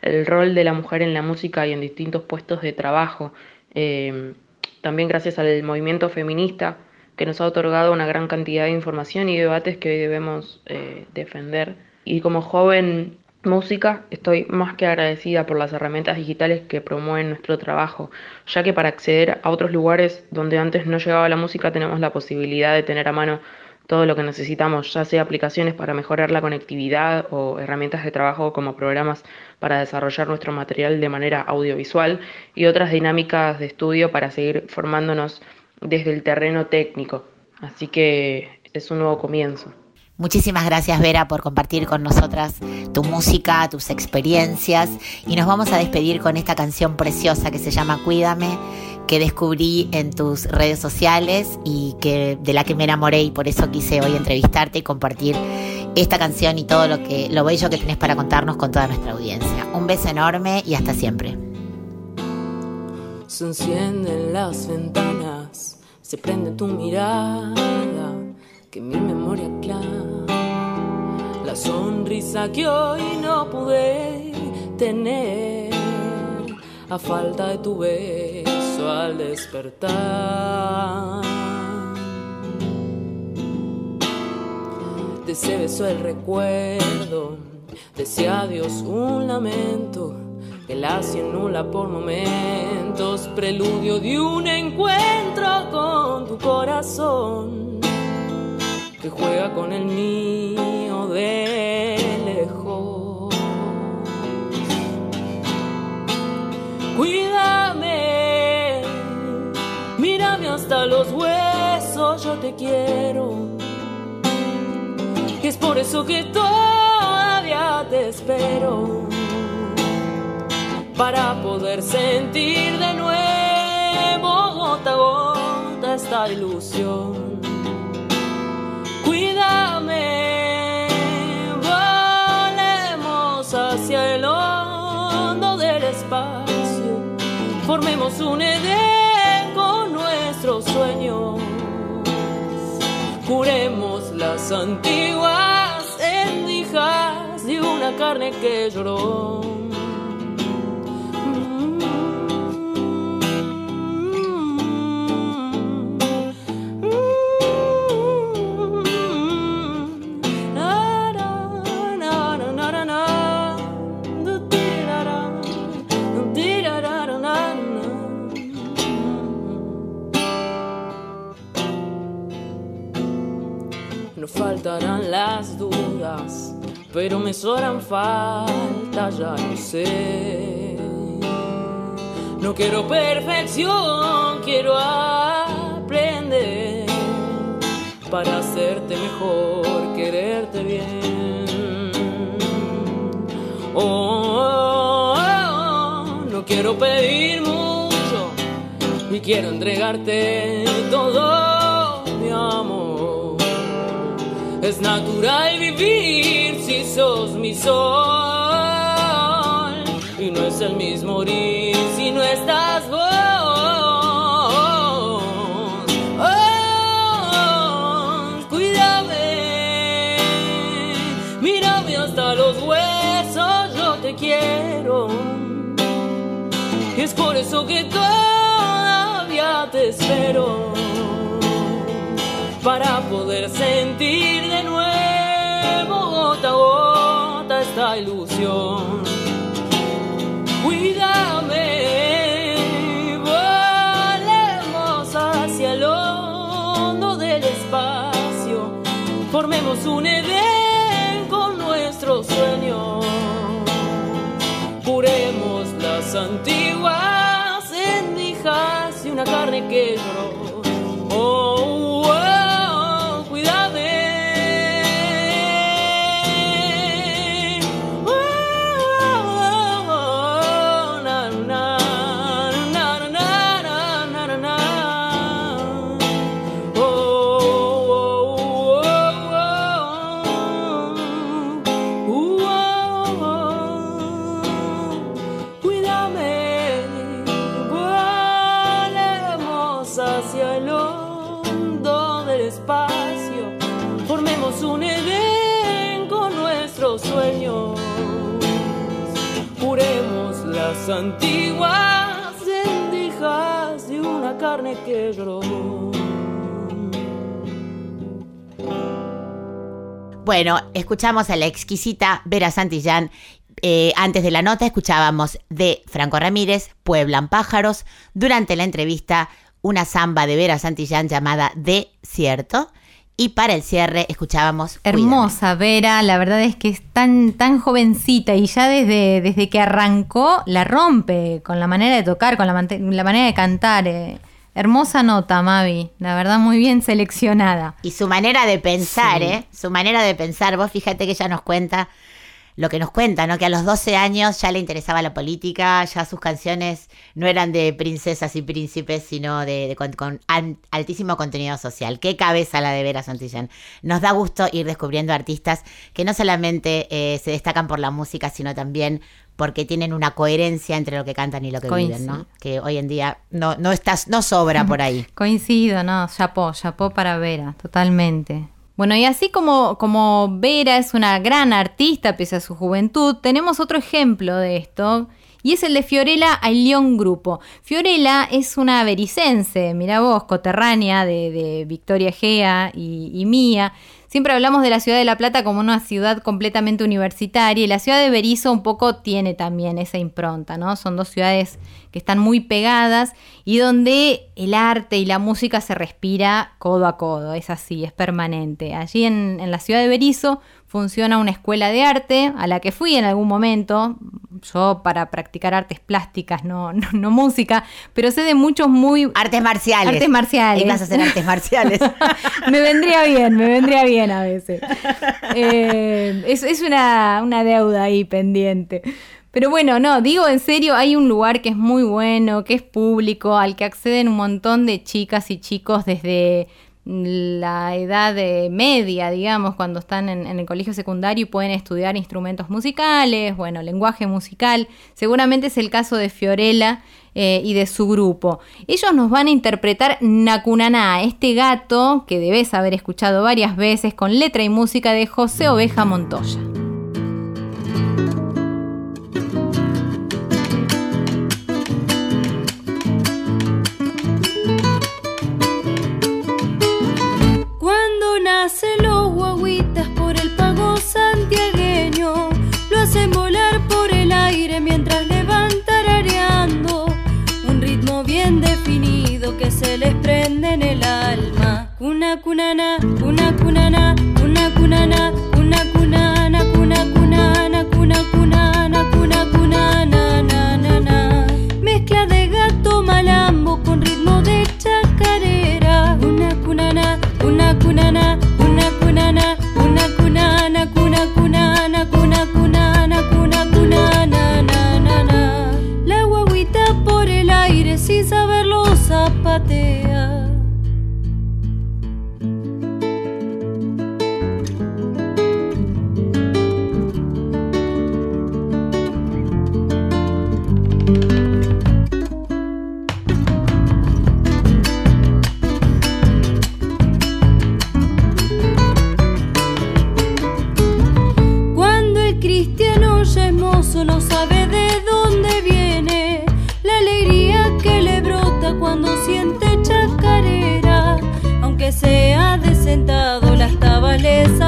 el rol de la mujer en la música y en distintos puestos de trabajo. Eh, también gracias al movimiento feminista que nos ha otorgado una gran cantidad de información y debates que hoy debemos eh, defender. Y como joven música estoy más que agradecida por las herramientas digitales que promueven nuestro trabajo, ya que para acceder a otros lugares donde antes no llegaba la música tenemos la posibilidad de tener a mano todo lo que necesitamos, ya sea aplicaciones para mejorar la conectividad o herramientas de trabajo como programas para desarrollar nuestro material de manera audiovisual y otras dinámicas de estudio para seguir formándonos desde el terreno técnico. Así que es un nuevo comienzo. Muchísimas gracias Vera por compartir con nosotras tu música, tus experiencias y nos vamos a despedir con esta canción preciosa que se llama Cuídame, que descubrí en tus redes sociales y que de la que me enamoré y por eso quise hoy entrevistarte y compartir esta canción y todo lo que lo bello que tenés para contarnos con toda nuestra audiencia. Un beso enorme y hasta siempre. Se encienden las ventanas, se prende tu mirada, que mi memoria clara. La sonrisa que hoy no pude tener, a falta de tu beso al despertar. De ese beso el recuerdo, de ese adiós un lamento que la nula por momentos, preludio de un encuentro con tu corazón, que juega con el mío de hasta los huesos, yo te quiero. Es por eso que todavía te espero para poder sentir de nuevo gota a gota esta ilusión. Cuídame, volemos hacia el hondo del espacio, formemos un Edén sueños, curemos las antiguas endijas de una carne que lloró. Faltarán las dudas, pero me sobran falta, ya no sé. No quiero perfección, quiero aprender para hacerte mejor, quererte bien. Oh, oh, oh, no quiero pedir mucho y quiero entregarte todo mi amor. Es natural vivir si sos mi sol y no es el mismo morir si no estás vos. Oh, cuídame, mírame hasta los huesos, yo te quiero. Y es por eso que todavía te espero. Para poder sentir de nuevo gota a gota esta ilusión. Cuídame, volemos hacia el hondo del espacio. Formemos un Edén con nuestros sueños. Curemos las antiguas endijas y una carne que lloró. Antiguas endijas de una carne que. Bueno, escuchamos a la exquisita Vera Santillán. Eh, antes de la nota escuchábamos de Franco Ramírez, Pueblan Pájaros. Durante la entrevista, una samba de Vera Santillán llamada De Cierto. Y para el cierre escuchábamos Hermosa Vera, la verdad es que es tan, tan jovencita y ya desde, desde que arrancó la rompe con la manera de tocar, con la, manera de cantar. eh. Hermosa nota, Mavi, la verdad muy bien seleccionada. Y su manera de pensar, Sí. ¿eh? Su manera de pensar. Vos fíjate que ella nos cuenta lo que nos cuenta, ¿no? Que a los 12 años ya le interesaba la política, ya sus canciones no eran de princesas y príncipes, sino de, de con, altísimo contenido social. Qué cabeza la de Vera Santillán. Nos da gusto ir descubriendo artistas que no solamente eh, se destacan por la música, sino también porque tienen una coherencia entre lo que cantan y lo que viven, ¿no? Que hoy en día no, no, estás, no sobra por ahí. Coincido, no, chapó, chapó para Vera, totalmente. Bueno, y así como, como Vera es una gran artista pese a su juventud, tenemos otro ejemplo de esto, y es el de Fiorella Ayllón Grupo. Fiorella es una bericense, mira vos, coterránea de, de Victoria Gea y, y mía. Siempre hablamos de la ciudad de La Plata como una ciudad completamente universitaria y la ciudad de Berizo un poco tiene también esa impronta, ¿no? Son dos ciudades que están muy pegadas y donde el arte y la música se respira codo a codo, es así, es permanente. Allí en, en la ciudad de Berizo funciona una escuela de arte a la que fui en algún momento, yo para practicar artes plásticas, no, no, no música, pero sé de muchos muy... Artes marciales. Artes marciales. Ibas a hacer artes marciales. me vendría bien, me vendría bien a veces. Eh, es es una, una deuda ahí pendiente. Pero bueno, no, digo en serio, hay un lugar que es muy bueno, que es público, al que acceden un montón de chicas y chicos desde la edad media, digamos, cuando están en, el colegio secundario y pueden estudiar instrumentos musicales, bueno, lenguaje musical. Seguramente es el caso de Fiorella eh, y de su grupo. Ellos nos van a interpretar Nakunaná, este gato que debes haber escuchado varias veces con letra y música de José Oveja Montoya. Nacen los guaguitas por el pago santiagueño, lo hacen volar por el aire mientras le van tarareando un ritmo bien definido que se les prende en el alma. Cuna cunana, cuna cunana, cuna cunana, cuna cunana, cuna cunana, cuna cunana, una cunana, una cunana, una cunana, cuna cunana, cuna cunana, cuna cunana, na na na. La guaguita por el aire sin saberlo zapatear.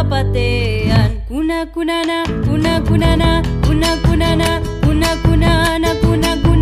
Patean. Cuna cunana, cuna cunana, cuna cunana, cuna cunana, cuna cunana,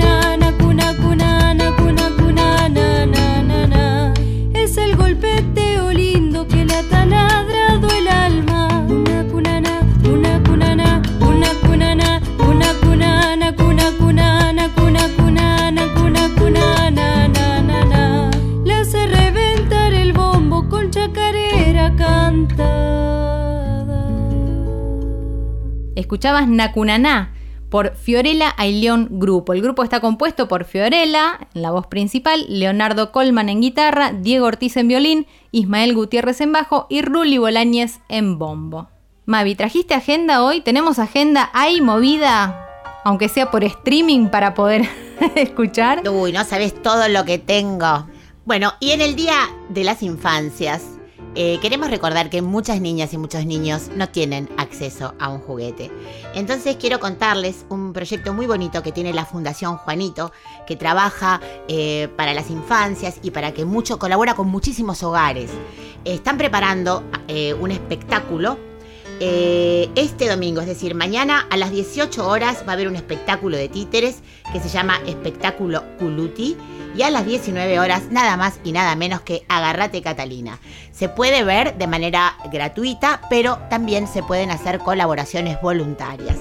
Escuchabas Nacunaná por Fiorella Aileón Grupo. El grupo está compuesto por Fiorella en la voz principal, Leonardo Colman en guitarra, Diego Ortiz en violín, Ismael Gutiérrez en bajo y Ruli Bolañez en bombo. Mavi, ¿trajiste agenda hoy? ¿Tenemos agenda ahí movida? Aunque sea por streaming para poder escuchar. Uy, no sabes todo lo que tengo. Bueno, y en el Día de las Infancias, eh, queremos recordar que muchas niñas y muchos niños no tienen acceso a un juguete. Entonces quiero contarles un proyecto muy bonito que tiene la Fundación Juanito, que trabaja eh, para las infancias y para que mucho, colabora con muchísimos hogares. Están preparando eh, un espectáculo eh, este domingo, es decir, mañana a las 18 horas va a haber un espectáculo de títeres que se llama Espectáculo Culuti y a las 19 horas nada más y nada menos que Agarrate Catalina. Se puede ver de manera gratuita, pero también se pueden hacer colaboraciones voluntarias.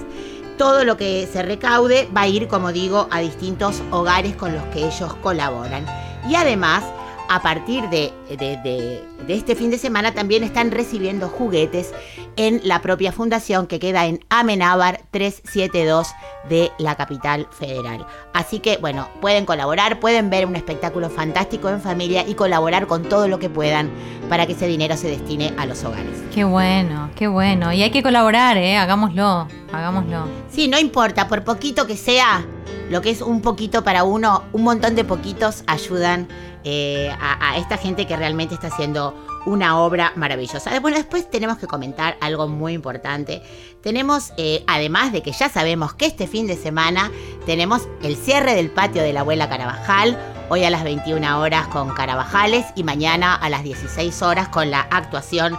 Todo lo que se recaude va a ir, como digo, a distintos hogares con los que ellos colaboran. Y además, a partir de, de- de- de este fin de semana también están recibiendo juguetes en la propia fundación que queda en Amenábar 372 de la capital federal. Así que bueno, pueden colaborar, pueden ver un espectáculo fantástico en familia y colaborar con todo lo que puedan para que ese dinero se destine a los hogares. Qué bueno, qué bueno. Y hay que colaborar, ¿eh? Hagámoslo, hagámoslo. Sí, no importa, por poquito que sea, lo que es un poquito para uno, un montón de poquitos ayudan eh, a, a esta gente que realmente está haciendo una obra maravillosa. Bueno, después tenemos que comentar algo muy importante. Tenemos, eh, además de que ya sabemos que este fin de semana tenemos el cierre del patio de la abuela Carabajal, hoy a las 21 horas con Carabajales y mañana a las 16 horas con la actuación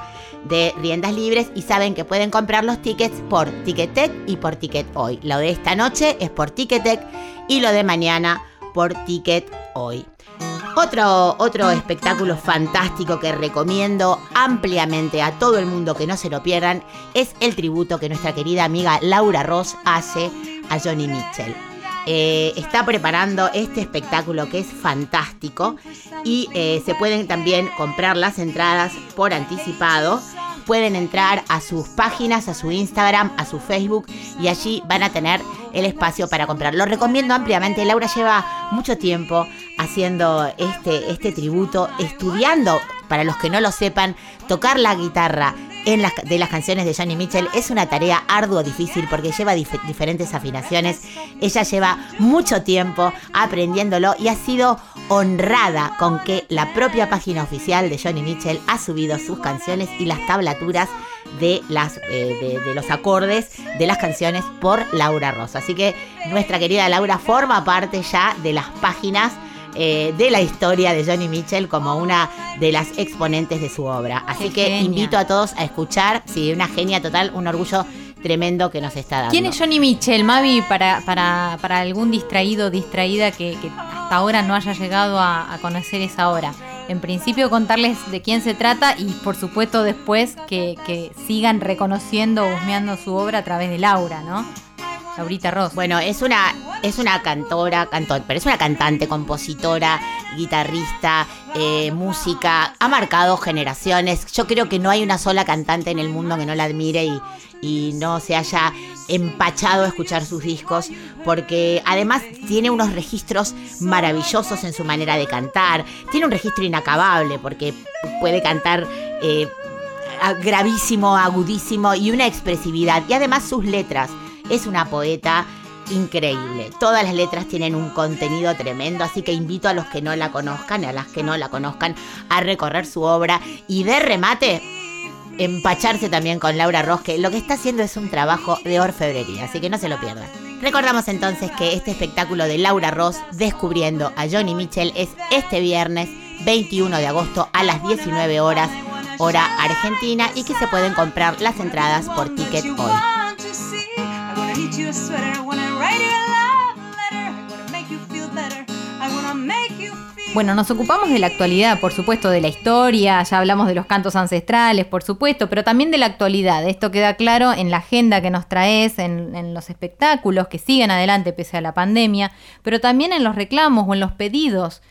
de riendas libres y saben que pueden comprar los tickets por Ticketek y por Ticket Hoy. Lo de esta noche es por Ticketek y lo de mañana por Ticket Hoy. Otro, otro espectáculo fantástico que recomiendo ampliamente a todo el mundo que no se lo pierdan es el tributo que nuestra querida amiga Laura Ross hace a Johnny Mitchell. Eh, está preparando este espectáculo que es fantástico y eh, se pueden también comprar las entradas por anticipado. Pueden entrar a sus páginas, a su Instagram, a su Facebook y allí van a tener el espacio para comprar. Lo recomiendo ampliamente. Laura lleva mucho tiempo haciendo este, este tributo, estudiando, para los que no lo sepan, tocar la guitarra en las, de las canciones de Johnny Mitchell es una tarea ardua, difícil, porque lleva dif- diferentes afinaciones. Ella lleva mucho tiempo aprendiéndolo y ha sido honrada con que la propia página oficial de Johnny Mitchell ha subido sus canciones y las tablaturas de, las, eh, de, de los acordes de las canciones por Laura Rosa. Así que nuestra querida Laura forma parte ya de las páginas eh, de la historia de Johnny Mitchell como una de las exponentes de su obra. Así Qué que genia. invito a todos a escuchar, sí, una genia total, un orgullo tremendo que nos está dando. ¿Quién es Johnny Mitchell, Mavi, para, para, para algún distraído o distraída que, que hasta ahora no haya llegado a, a conocer esa obra? En principio contarles de quién se trata y por supuesto después que, que sigan reconociendo, husmeando su obra a través de Laura, ¿no? Laurita Ross. Bueno, es una, es una cantora, cantor, pero es una cantante, compositora, guitarrista, eh, música, ha marcado generaciones. Yo creo que no hay una sola cantante en el mundo que no la admire y, no se haya empachado a escuchar sus discos, porque además tiene unos registros maravillosos en su manera de cantar, tiene un registro inacabable, porque puede cantar... eh, gravísimo, agudísimo y una expresividad. Y además sus letras. Es una poeta increíble. Todas las letras tienen un contenido tremendo, así que invito a los que no la conozcan, a las que no la conozcan, a recorrer su obra y de remate empacharse también con Laura Ross, que lo que está haciendo es un trabajo de orfebrería, así que no se lo pierdan. Recordamos entonces que este espectáculo de Laura Ross descubriendo a Johnny Mitchell es este viernes 21 de agosto a las 19 horas hora argentina, y que se pueden comprar las entradas por Ticket Hoy. You a sweater. I wanna write you a love letter. I wanna make you feel better. I wanna make you feel. Bueno, nos ocupamos de la actualidad, por supuesto, de la historia, ya hablamos de los cantos ancestrales, por supuesto, pero también de la actualidad. Esto queda claro en la agenda que nos traes, en, en los espectáculos que siguen adelante pese a la pandemia, pero también en los reclamos o en los pedidos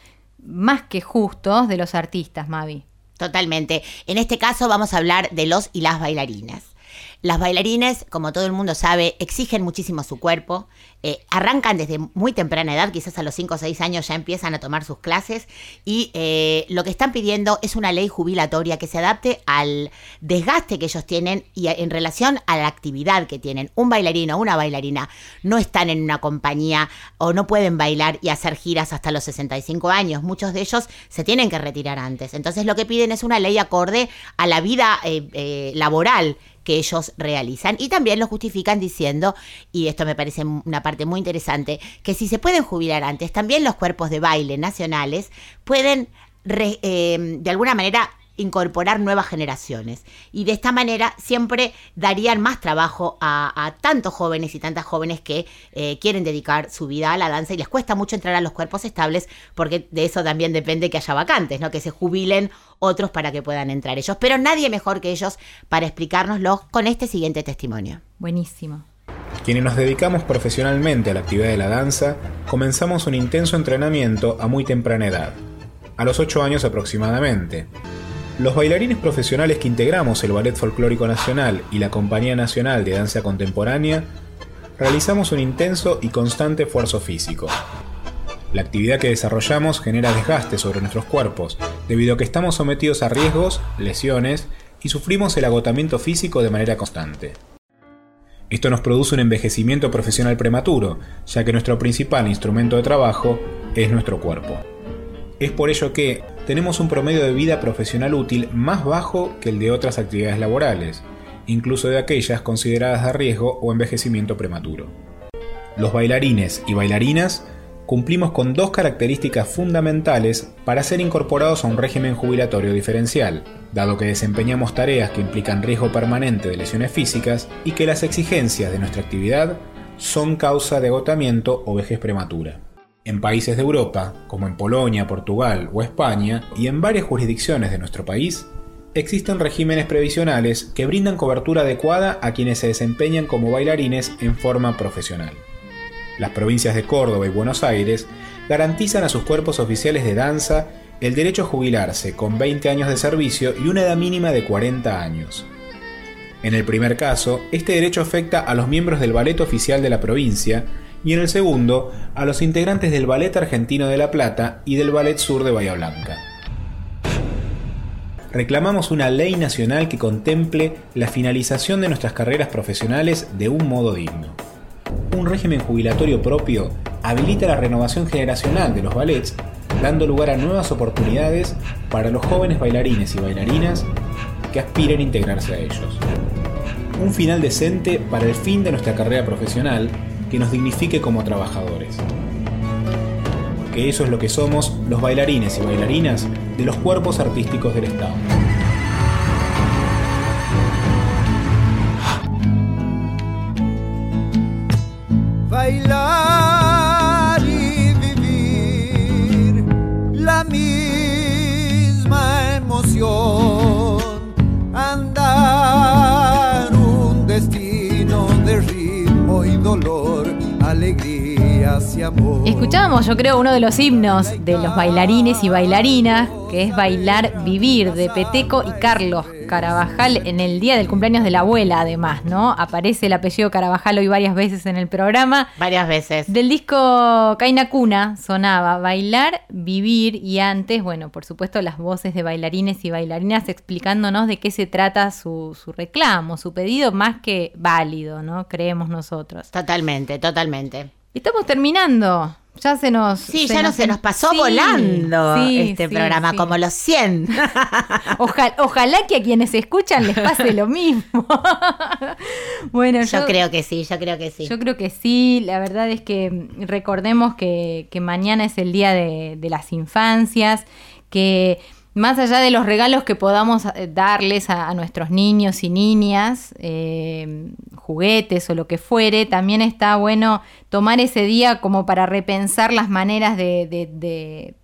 más que justos de los artistas, Mavi. Totalmente. En este caso vamos a hablar de los y las bailarinas. Las bailarines, como todo el mundo sabe, exigen muchísimo su cuerpo, eh, arrancan desde muy temprana edad, quizás a los 5 o 6 años ya empiezan a tomar sus clases y eh, lo que están pidiendo es una ley jubilatoria que se adapte al desgaste que ellos tienen y en relación a la actividad que tienen. Un bailarino o una bailarina no están en una compañía o no pueden bailar y hacer giras hasta los 65 años. Muchos de ellos se tienen que retirar antes. Entonces lo que piden es una ley acorde a la vida eh, laboral que ellos realizan. Y también lo justifican diciendo, y esto me parece una parte muy interesante, que si se pueden jubilar antes, también los cuerpos de baile nacionales pueden re- eh, de alguna manera incorporar nuevas generaciones y de esta manera siempre darían más trabajo a, a tantos jóvenes y tantas jóvenes que eh, quieren dedicar su vida a la danza y les cuesta mucho entrar a los cuerpos estables porque de eso también depende que haya vacantes, ¿no? que se jubilen otros para que puedan entrar ellos. Pero nadie mejor que ellos para explicárnoslo con este siguiente testimonio. Buenísimo. Quienes nos dedicamos profesionalmente a la actividad de la danza, comenzamos un intenso entrenamiento a muy temprana edad, a los 8 años aproximadamente. Los bailarines profesionales que integramos el Ballet Folclórico Nacional y la Compañía Nacional de Danza Contemporánea, realizamos un intenso y constante esfuerzo físico. La actividad que desarrollamos genera desgaste sobre nuestros cuerpos, debido a que estamos sometidos a riesgos, lesiones y sufrimos el agotamiento físico de manera constante. Esto nos produce un envejecimiento profesional prematuro, ya que nuestro principal instrumento de trabajo es nuestro cuerpo. Es por ello que tenemos un promedio de vida profesional útil más bajo que el de otras actividades laborales, incluso de aquellas consideradas de riesgo o envejecimiento prematuro. Los bailarines y bailarinas cumplimos con dos características fundamentales para ser incorporados a un régimen jubilatorio diferencial, dado que desempeñamos tareas que implican riesgo permanente de lesiones físicas y que las exigencias de nuestra actividad son causa de agotamiento o vejez prematura. En países de Europa, como en Polonia, Portugal o España, y en varias jurisdicciones de nuestro país, existen regímenes previsionales que brindan cobertura adecuada a quienes se desempeñan como bailarines en forma profesional. Las provincias de Córdoba y Buenos Aires garantizan a sus cuerpos oficiales de danza el derecho a jubilarse con 20 años de servicio y una edad mínima de 40 años. En el primer caso, este derecho afecta a los miembros del ballet oficial de la provincia y en el segundo, a los integrantes del Ballet Argentino de La Plata y del Ballet Sur de Bahía Blanca. Reclamamos una ley nacional que contemple la finalización de nuestras carreras profesionales de un modo digno. Un régimen jubilatorio propio habilita la renovación generacional de los ballets, dando lugar a nuevas oportunidades para los jóvenes bailarines y bailarinas que aspiren a integrarse a ellos. Un final decente para el fin de nuestra carrera profesional que nos dignifique como trabajadores. Que eso es lo que somos los bailarines y bailarinas de los cuerpos artísticos del Estado. Bailar y vivir la misma emoción. Y dolor, alegrías Escuchábamos, yo creo, uno de los himnos de los bailarines y bailarinas, que es Bailar Vivir, de Peteco y Carlos Carabajal, en el día del cumpleaños de la abuela, además, ¿no? Aparece el apellido Carabajal hoy varias veces en el programa. Varias veces. Del disco Caina Cuna sonaba Bailar, Vivir y antes, bueno, por supuesto, las voces de bailarines y bailarinas explicándonos de qué se trata su, su reclamo, su pedido más que válido, ¿no? Creemos nosotros. Totalmente, totalmente. Estamos terminando. Ya se nos. Sí, ya no se nos pasó volando este programa, como los 100. Ojalá, ojalá que a quienes escuchan les pase lo mismo. bueno, Yo creo que sí, yo creo que sí. Yo creo que sí, la verdad es que mm, recordemos que, que mañana es el día de, de las infancias, que más allá de los regalos que podamos eh, darles a, nuestros niños y niñas, eh, juguetes o lo que fuere, también está bueno tomar ese día como para repensar las maneras de,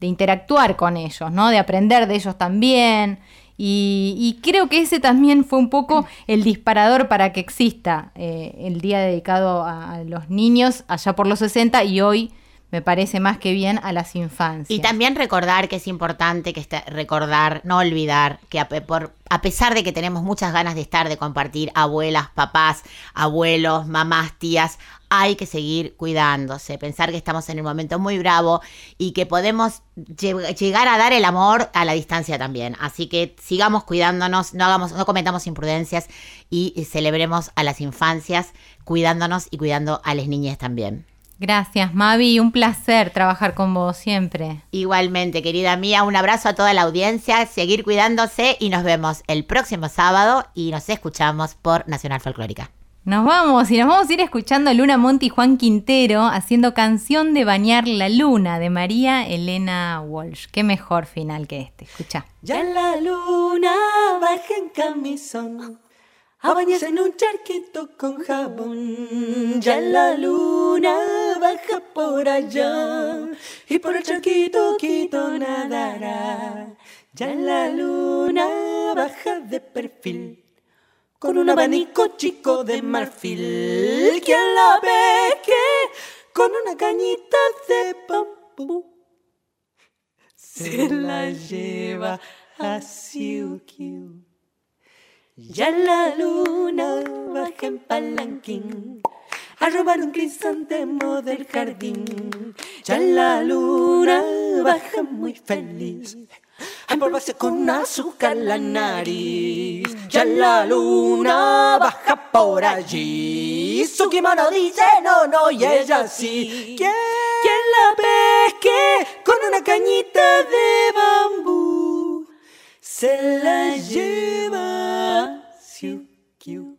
interactuar con ellos, ¿no? De aprender de ellos también. Y, creo que ese también fue un poco el disparador para que exista eh, el día dedicado a, a los niños allá por los 60 y hoy me parece más que bien a las infancias. Y también recordar que es importante que este- recordar, no olvidar que a, por, a pesar de que tenemos muchas ganas de estar, de compartir abuelas, papás, abuelos, mamás, tías, hay que seguir cuidándose, pensar que estamos en un momento muy bravo y que podemos lle- llegar a dar el amor a la distancia también. Así que sigamos cuidándonos, no hagamos, no cometamos imprudencias y celebremos a las infancias cuidándonos y cuidando a las niñas también. Gracias, Mavi. Un placer trabajar con vos siempre. Igualmente, querida mía, un abrazo a toda la audiencia, seguir cuidándose y nos vemos el próximo sábado y nos escuchamos por Nacional Folclórica. Nos vamos y nos vamos a ir escuchando a Luna Monti y Juan Quintero haciendo canción de Bañar la Luna de María Elena Walsh. Qué mejor final que este. Escucha. Ya la luna baja en camisón a bañarse en un charquito con jabón. Ya la luna baja por allá y por el charquito quito nadará. Ya la luna baja de perfil con un abanico chico de marfil. ¿Quién la ve que con una cañita de bambú se la lleva a Siukiu? Ya la luna baja en palanquín a robar un crisantemo del jardín. Ya la luna baja muy feliz a empolvarse con azúcar la nariz. Ya la luna baja por allí. Su kimono dice no, no, y ella sí. ¿Quién, quién la pesque con una cañita de bambú? Se la lleva. Siu, kiu.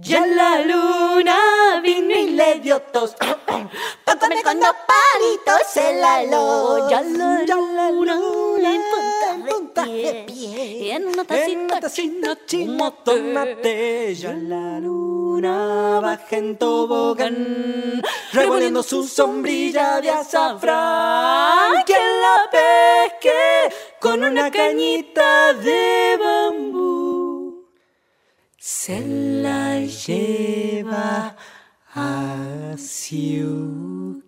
Ya la luna vino y le dio tos. Comer con dos palitos se la lo. Ya la, ya la luna en punta de pie. En una tacita, chino tomate. Ya la luna baja en tobogán. Revolviendo su sombrilla de azafrán. ¿Quién la pesque con una cañita de bambú? Se la lleva a Siukiu.